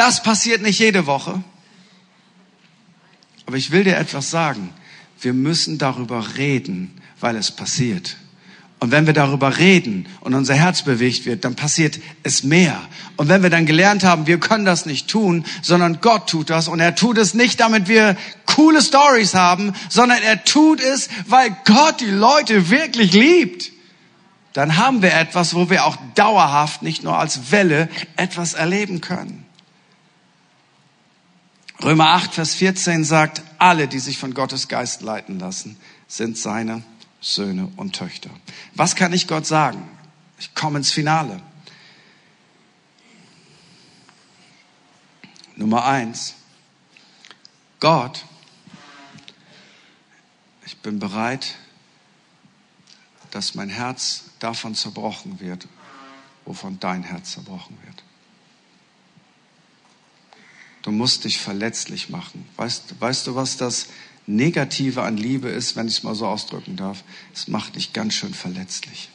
das passiert nicht jede Woche. Aber ich will dir etwas sagen. Wir müssen darüber reden, weil es passiert. Und wenn wir darüber reden und unser Herz bewegt wird, dann passiert es mehr. Und wenn wir dann gelernt haben, wir können das nicht tun, sondern Gott tut das und er tut es nicht, damit wir coole Stories haben, sondern er tut es, weil Gott die Leute wirklich liebt. Dann haben wir etwas, wo wir auch dauerhaft, nicht nur als Welle, etwas erleben können. Römer 8, Vers 14 sagt, alle, die sich von Gottes Geist leiten lassen, sind seine Söhne und Töchter. Was kann ich Gott sagen? Ich komme ins Finale. Nummer eins. Gott, ich bin bereit, dass mein Herz davon zerbrochen wird, wovon dein Herz zerbrochen wird. Du musst dich verletzlich machen. Weißt, weißt du, was das Negative an Liebe ist, wenn ich es mal so ausdrücken darf? Es macht dich ganz schön verletzlich.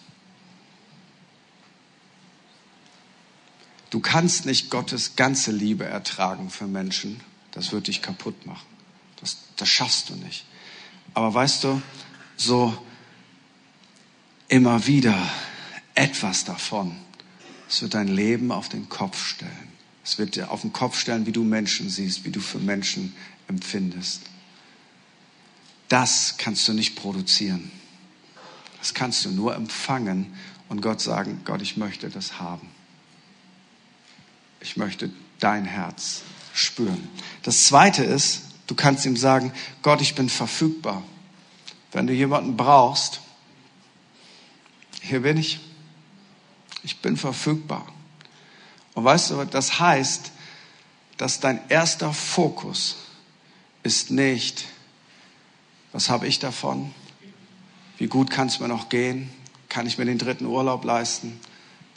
Du kannst nicht Gottes ganze Liebe ertragen für Menschen. Das wird dich kaputt machen. Das, das schaffst du nicht. Aber weißt du, so immer wieder etwas davon, es wird dein Leben auf den Kopf stellen. Es wird dir auf den Kopf stellen, wie du Menschen siehst, wie du für Menschen empfindest. Das kannst du nicht produzieren. Das kannst du nur empfangen und Gott sagen, Gott, ich möchte das haben. Ich möchte dein Herz spüren. Das Zweite ist, du kannst ihm sagen, Gott, ich bin verfügbar. Wenn du jemanden brauchst, hier bin ich. Ich bin verfügbar. Und weißt du, das heißt, dass dein erster Fokus ist nicht, was habe ich davon? Wie gut kann es mir noch gehen? Kann ich mir den dritten Urlaub leisten?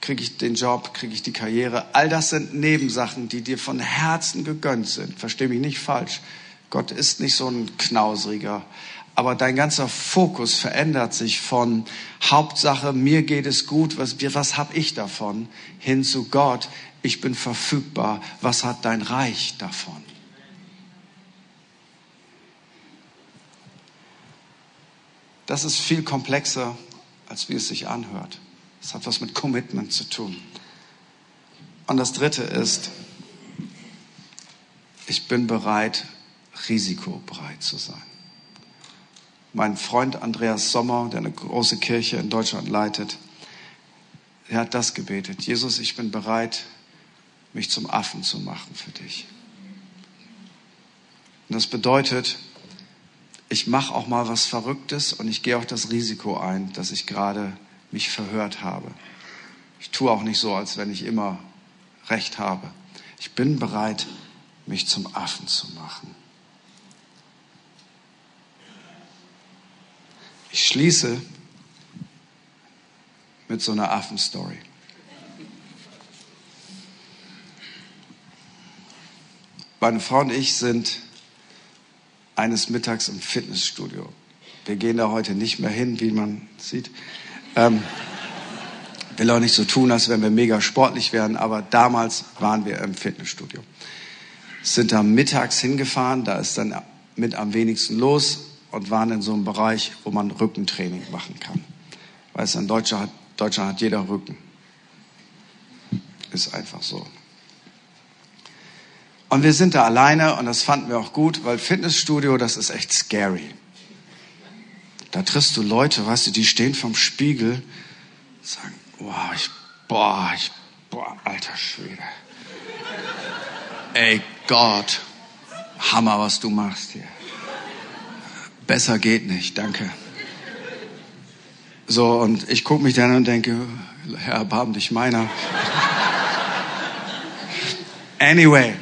Kriege ich den Job? Kriege ich die Karriere? All das sind Nebensachen, die dir von Herzen gegönnt sind. Versteh mich nicht falsch. Gott ist nicht so ein knausriger. Aber dein ganzer Fokus verändert sich von Hauptsache, mir geht es gut, was, was habe ich davon, hin zu Gott, ich bin verfügbar, was hat dein Reich davon? Das ist viel komplexer, als wie es sich anhört. Es hat was mit Commitment zu tun. Und das Dritte ist, ich bin bereit, risikobereit zu sein. Mein Freund Andreas Sommer, der eine große Kirche in Deutschland leitet, er hat das gebetet. Jesus, ich bin bereit, mich zum Affen zu machen für dich. Und das bedeutet, ich mache auch mal was Verrücktes und ich gehe auch das Risiko ein, dass ich gerade mich verhört habe. Ich tue auch nicht so, als wenn ich immer recht habe. Ich bin bereit, mich zum Affen zu machen. Ich schließe mit so einer Affenstory. Meine Frau und ich sind eines Mittags im Fitnessstudio. Wir gehen da heute nicht mehr hin, wie man sieht. Ähm, will auch nicht so tun, als wenn wir mega sportlich wären, aber damals waren wir im Fitnessstudio. Sind da mittags hingefahren, da ist dann mit am wenigsten los und waren in so einem Bereich, wo man Rückentraining machen kann. Weißt du, in Deutschland hat, Deutschland hat jeder Rücken. Ist einfach so. Und wir sind da alleine und das fanden wir auch gut, weil Fitnessstudio, das ist echt scary. Da triffst du Leute, weißt du, die stehen vom Spiegel, sagen, boah, ich, boah, ich, boah, alter Schwede. Ey Gott, Hammer, was du machst hier. Besser geht nicht, danke. So, und ich gucke mich dann und denke, Herr, erbarm dich meiner. Anyway,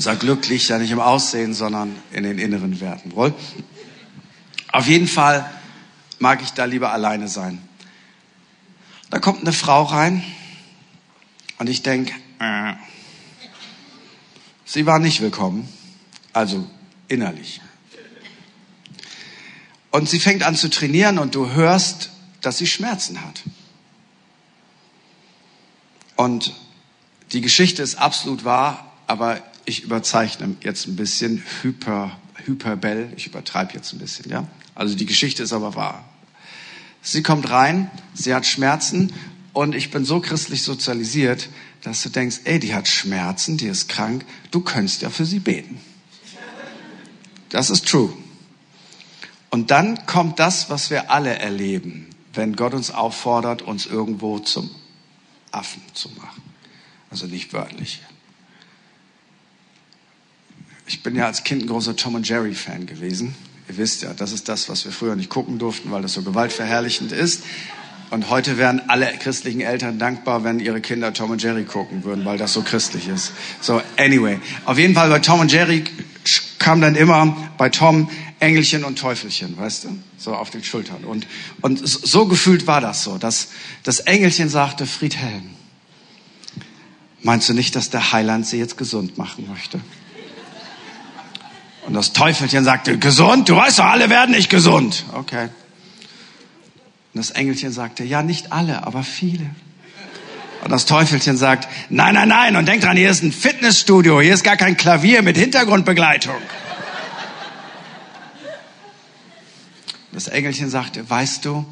unser Glück liegt ja nicht im Aussehen, sondern in den inneren Werten. Wohl? Auf jeden Fall mag ich da lieber alleine sein. Da kommt eine Frau rein und ich denke, äh, sie war nicht willkommen, also innerlich. Und sie fängt an zu trainieren und du hörst, dass sie Schmerzen hat. Und die Geschichte ist absolut wahr, aber ich überzeichne jetzt ein bisschen hyper, hyperbell, ich übertreibe jetzt ein bisschen, ja. Also die Geschichte ist aber wahr. Sie kommt rein, sie hat Schmerzen und ich bin so christlich sozialisiert, dass du denkst, ey, die hat Schmerzen, die ist krank, du könntest ja für sie beten. Das ist true. Und dann kommt das, was wir alle erleben, wenn Gott uns auffordert, uns irgendwo zum Affen zu machen. Also nicht wörtlich. Ich bin ja als Kind ein großer Tom und Jerry Fan gewesen. Ihr wisst ja, das ist das, was wir früher nicht gucken durften, weil das so gewaltverherrlichend ist. Und heute wären alle christlichen Eltern dankbar, wenn ihre Kinder Tom und Jerry gucken würden, weil das so christlich ist. So, anyway. Auf jeden Fall bei Tom und Jerry kam dann immer bei Tom Engelchen und Teufelchen, weißt du? So auf den Schultern. Und, und so gefühlt war das so, dass das Engelchen sagte, Friedhelm, meinst du nicht, dass der Heiland sie jetzt gesund machen möchte? Und das Teufelchen sagte, gesund? Du weißt doch, alle werden nicht gesund. Okay. Und das Engelchen sagte, ja, nicht alle, aber viele. Und das Teufelchen sagt, nein, nein, nein. Und denk dran, hier ist ein Fitnessstudio. Hier ist gar kein Klavier mit Hintergrundbegleitung. Das Engelchen sagte, weißt du,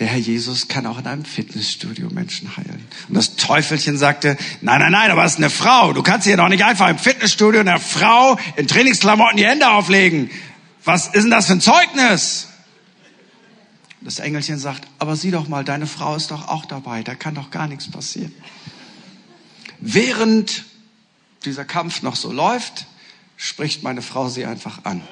der Herr Jesus kann auch in einem Fitnessstudio Menschen heilen. Und das Teufelchen sagte, nein, nein, nein, aber es ist eine Frau. Du kannst hier doch nicht einfach im Fitnessstudio einer Frau in Trainingsklamotten die Hände auflegen. Was ist denn das für ein Zeugnis? Das Engelchen sagt, aber sieh doch mal, deine Frau ist doch auch dabei, da kann doch gar nichts passieren. Während dieser Kampf noch so läuft, spricht meine Frau sie einfach an.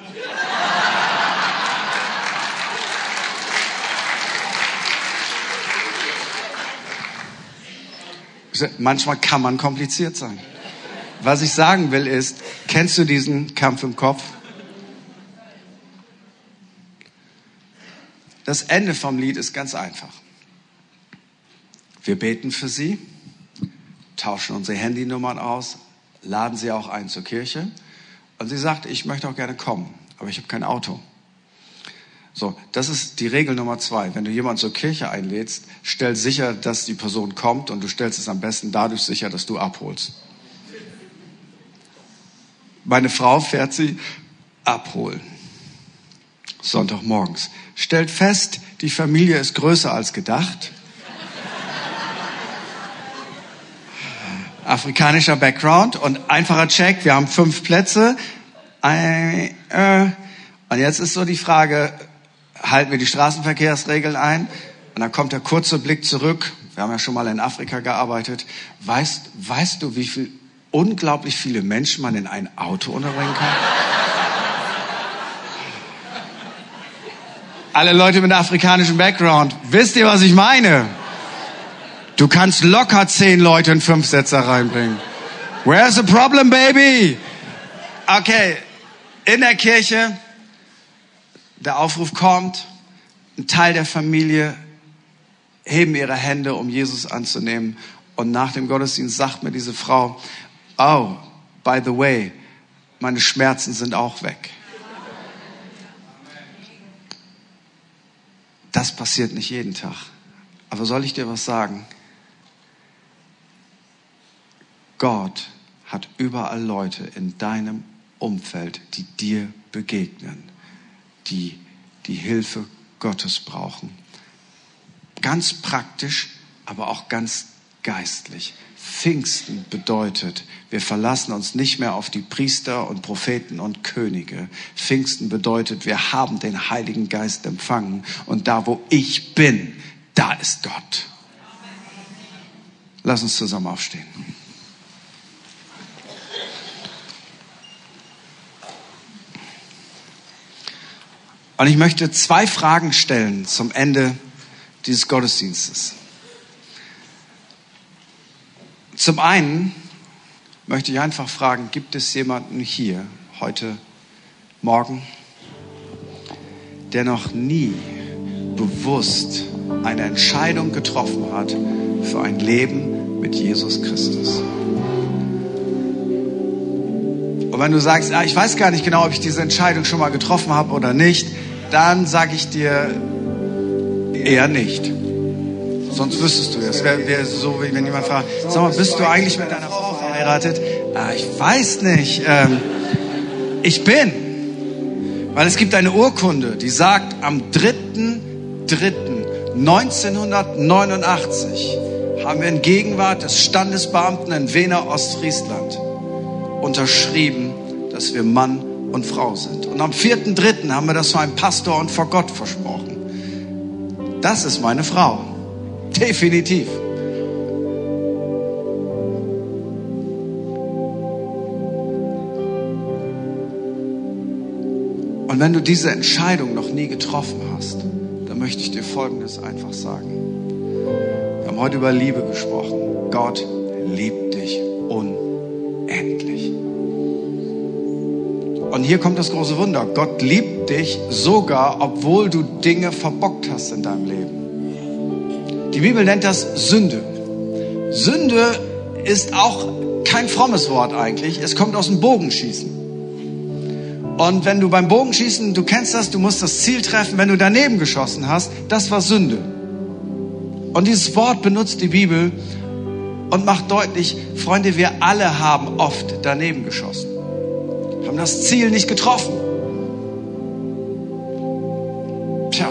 Manchmal kann man kompliziert sein. Was ich sagen will ist, kennst du diesen Kampf im Kopf? Das Ende vom Lied ist ganz einfach. Wir beten für sie, tauschen unsere Handynummern aus, laden sie auch ein zur Kirche. Und sie sagt, ich möchte auch gerne kommen, aber ich habe kein Auto. So, das ist die Regel Nummer zwei. Wenn du jemanden zur Kirche einlädst, stell sicher, dass die Person kommt und du stellst es am besten dadurch sicher, dass du abholst. Meine Frau fährt sie abholen. Sonntagmorgens. Stellt fest, die Familie ist größer als gedacht. Afrikanischer Background und einfacher Check. Wir haben fünf Plätze. Äh, und jetzt ist so die Frage, halten wir die Straßenverkehrsregeln ein. Und dann kommt der kurze Blick zurück. Wir haben ja schon mal in Afrika gearbeitet. Weißt, weißt du, wie viel unglaublich viele Menschen man in ein Auto unterbringen kann? Alle Leute mit afrikanischem Background, wisst ihr, was ich meine? Du kannst locker zehn Leute in fünf Sätze reinbringen. Where's the problem, baby? Okay, in der Kirche der Aufruf kommt, ein Teil der Familie heben ihre Hände, um Jesus anzunehmen. Und nach dem Gottesdienst sagt mir diese Frau, oh, by the way, meine Schmerzen sind auch weg. Das passiert nicht jeden Tag. Aber soll ich dir was sagen? Gott hat überall Leute in deinem Umfeld, die dir begegnen, die die Hilfe Gottes brauchen. Ganz praktisch, aber auch ganz geistlich. Pfingsten bedeutet, wir verlassen uns nicht mehr auf die Priester und Propheten und Könige. Pfingsten bedeutet, wir haben den Heiligen Geist empfangen und da, wo ich bin, da ist Gott. Lass uns zusammen aufstehen. Und ich möchte zwei Fragen stellen zum Ende dieses Gottesdienstes. Zum einen möchte ich einfach fragen, gibt es jemanden hier heute Morgen, der noch nie bewusst eine Entscheidung getroffen hat für ein Leben mit Jesus Christus? Und wenn du sagst, ah, ich weiß gar nicht genau, ob ich diese Entscheidung schon mal getroffen habe oder nicht, dann sage ich dir eher nicht. Sonst wüsstest du das. Wäre wär so, wie wenn jemand fragt, sag mal, bist du eigentlich mit deiner Frau verheiratet? Ah, ich weiß nicht. Ähm, ich bin. Weil es gibt eine Urkunde, die sagt, am 3.3.1989 haben wir in Gegenwart des Standesbeamten in Wiener Ostfriesland unterschrieben, dass wir Mann und Frau sind. Und am 4.3. haben wir das vor einem Pastor und vor Gott versprochen. Das ist meine Frau. Definitiv. Und wenn du diese Entscheidung noch nie getroffen hast, dann möchte ich dir Folgendes einfach sagen. Wir haben heute über Liebe gesprochen. Gott liebt dich Und hier kommt das große Wunder. Gott liebt dich sogar, obwohl du Dinge verbockt hast in deinem Leben. Die Bibel nennt das Sünde. Sünde ist auch kein frommes Wort eigentlich. Es kommt aus dem Bogenschießen. Und wenn du beim Bogenschießen, du kennst das, du musst das Ziel treffen, wenn du daneben geschossen hast, das war Sünde. Und dieses Wort benutzt die Bibel und macht deutlich, Freunde, wir alle haben oft daneben geschossen das Ziel nicht getroffen. Tja,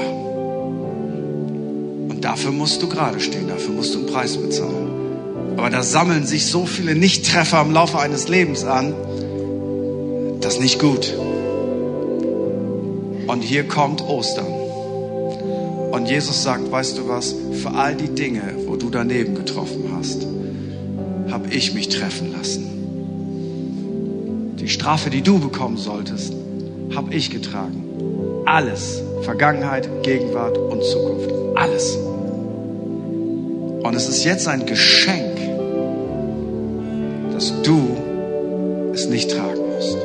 und dafür musst du gerade stehen, dafür musst du einen Preis bezahlen. Aber da sammeln sich so viele Nichttreffer im Laufe eines Lebens an, das ist nicht gut. Und hier kommt Ostern. Und Jesus sagt, weißt du was, für all die Dinge, wo du daneben getroffen hast, habe ich mich treffen lassen. Die Strafe, die du bekommen solltest, habe ich getragen. Alles. Vergangenheit, Gegenwart und Zukunft. Alles. Und es ist jetzt ein Geschenk, dass du es nicht tragen musst.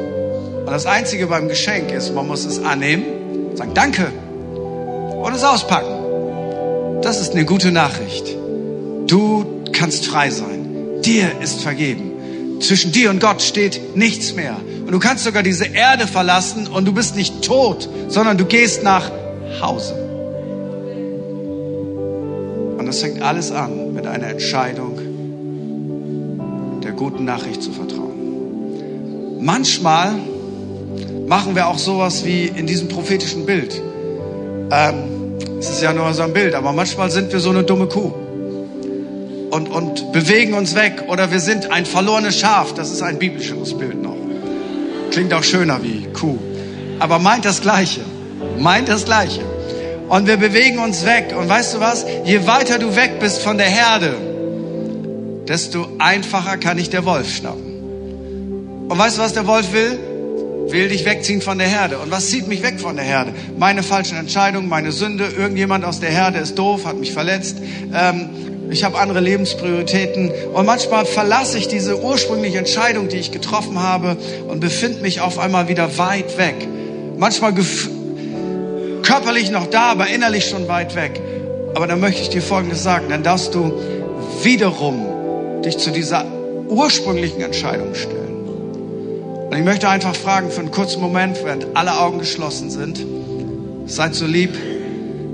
Und das Einzige beim Geschenk ist, man muss es annehmen, sagen Danke und es auspacken. Das ist eine gute Nachricht. Du kannst frei sein. Dir ist vergeben. Zwischen dir und Gott steht nichts mehr. Und du kannst sogar diese Erde verlassen und du bist nicht tot, sondern du gehst nach Hause. Und das fängt alles an mit einer Entscheidung, der guten Nachricht zu vertrauen. Manchmal machen wir auch sowas wie in diesem prophetischen Bild. Ähm, es ist ja nur so ein Bild, aber manchmal sind wir so eine dumme Kuh und, und bewegen uns weg oder wir sind ein verlorenes Schaf. Das ist ein biblisches Bild noch. Klingt auch schöner wie Kuh. Aber meint das Gleiche. Meint das Gleiche. Und wir bewegen uns weg. Und weißt du was? Je weiter du weg bist von der Herde, desto einfacher kann ich der Wolf schnappen. Und weißt du, was der Wolf will? Will dich wegziehen von der Herde. Und was zieht mich weg von der Herde? Meine falschen Entscheidungen, meine Sünde. Irgendjemand aus der Herde ist doof, hat mich verletzt. Ähm, ich habe andere Lebensprioritäten und manchmal verlasse ich diese ursprüngliche Entscheidung, die ich getroffen habe und befinde mich auf einmal wieder weit weg. Manchmal körperlich noch da, aber innerlich schon weit weg. Aber dann möchte ich dir Folgendes sagen. Dann darfst du wiederum dich zu dieser ursprünglichen Entscheidung stellen. Und ich möchte einfach fragen für einen kurzen Moment, während alle Augen geschlossen sind, seid so lieb,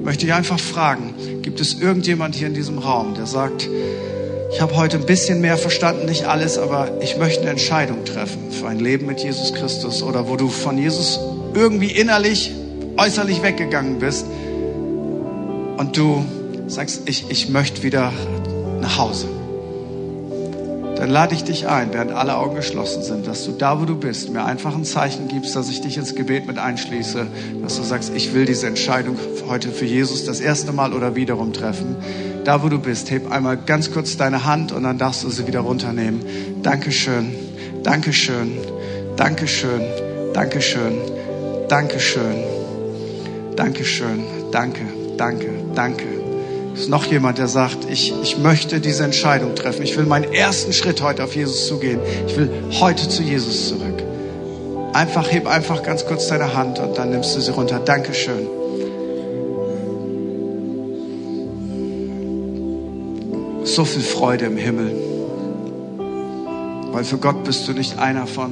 möchte ich einfach fragen, gibt es irgendjemand hier in diesem Raum, der sagt, ich habe heute ein bisschen mehr verstanden, nicht alles, aber ich möchte eine Entscheidung treffen für ein Leben mit Jesus Christus oder wo du von Jesus irgendwie innerlich, äußerlich weggegangen bist und du sagst, ich, ich möchte wieder nach Hause. Dann lade ich dich ein, während alle Augen geschlossen sind, dass du da, wo du bist, mir einfach ein Zeichen gibst, dass ich dich ins Gebet mit einschließe, dass du sagst, ich will diese Entscheidung heute für Jesus das erste Mal oder wiederum treffen. Da, wo du bist, heb einmal ganz kurz deine Hand und dann darfst du sie wieder runternehmen. Dankeschön, Dankeschön, Dankeschön, Dankeschön, Dankeschön, Dankeschön, danke, danke, danke. Ist noch jemand, der sagt, ich, ich möchte diese Entscheidung treffen. Ich will meinen ersten Schritt heute auf Jesus zugehen. Ich will heute zu Jesus zurück. Einfach, heb einfach ganz kurz deine Hand und dann nimmst du sie runter. Dankeschön. So viel Freude im Himmel. Weil für Gott bist du nicht einer von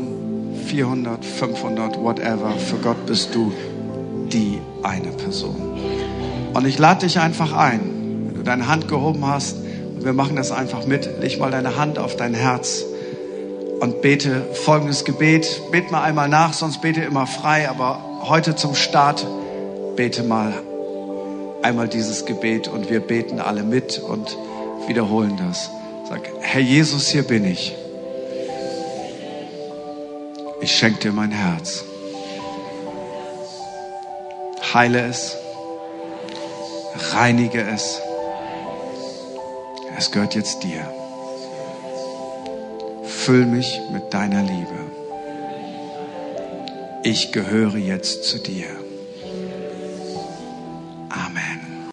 400, 500, whatever. Für Gott bist du die eine Person. Und ich lade dich einfach ein, deine Hand gehoben hast, und wir machen das einfach mit, leg mal deine Hand auf dein Herz und bete folgendes Gebet. Bet mal einmal nach, sonst bete immer frei, aber heute zum Start bete mal einmal dieses Gebet und wir beten alle mit und wiederholen das. Sag, Herr Jesus, hier bin ich. Ich schenke dir mein Herz. Heile es, reinige es. Es gehört jetzt dir. Füll mich mit deiner Liebe. Ich gehöre jetzt zu dir.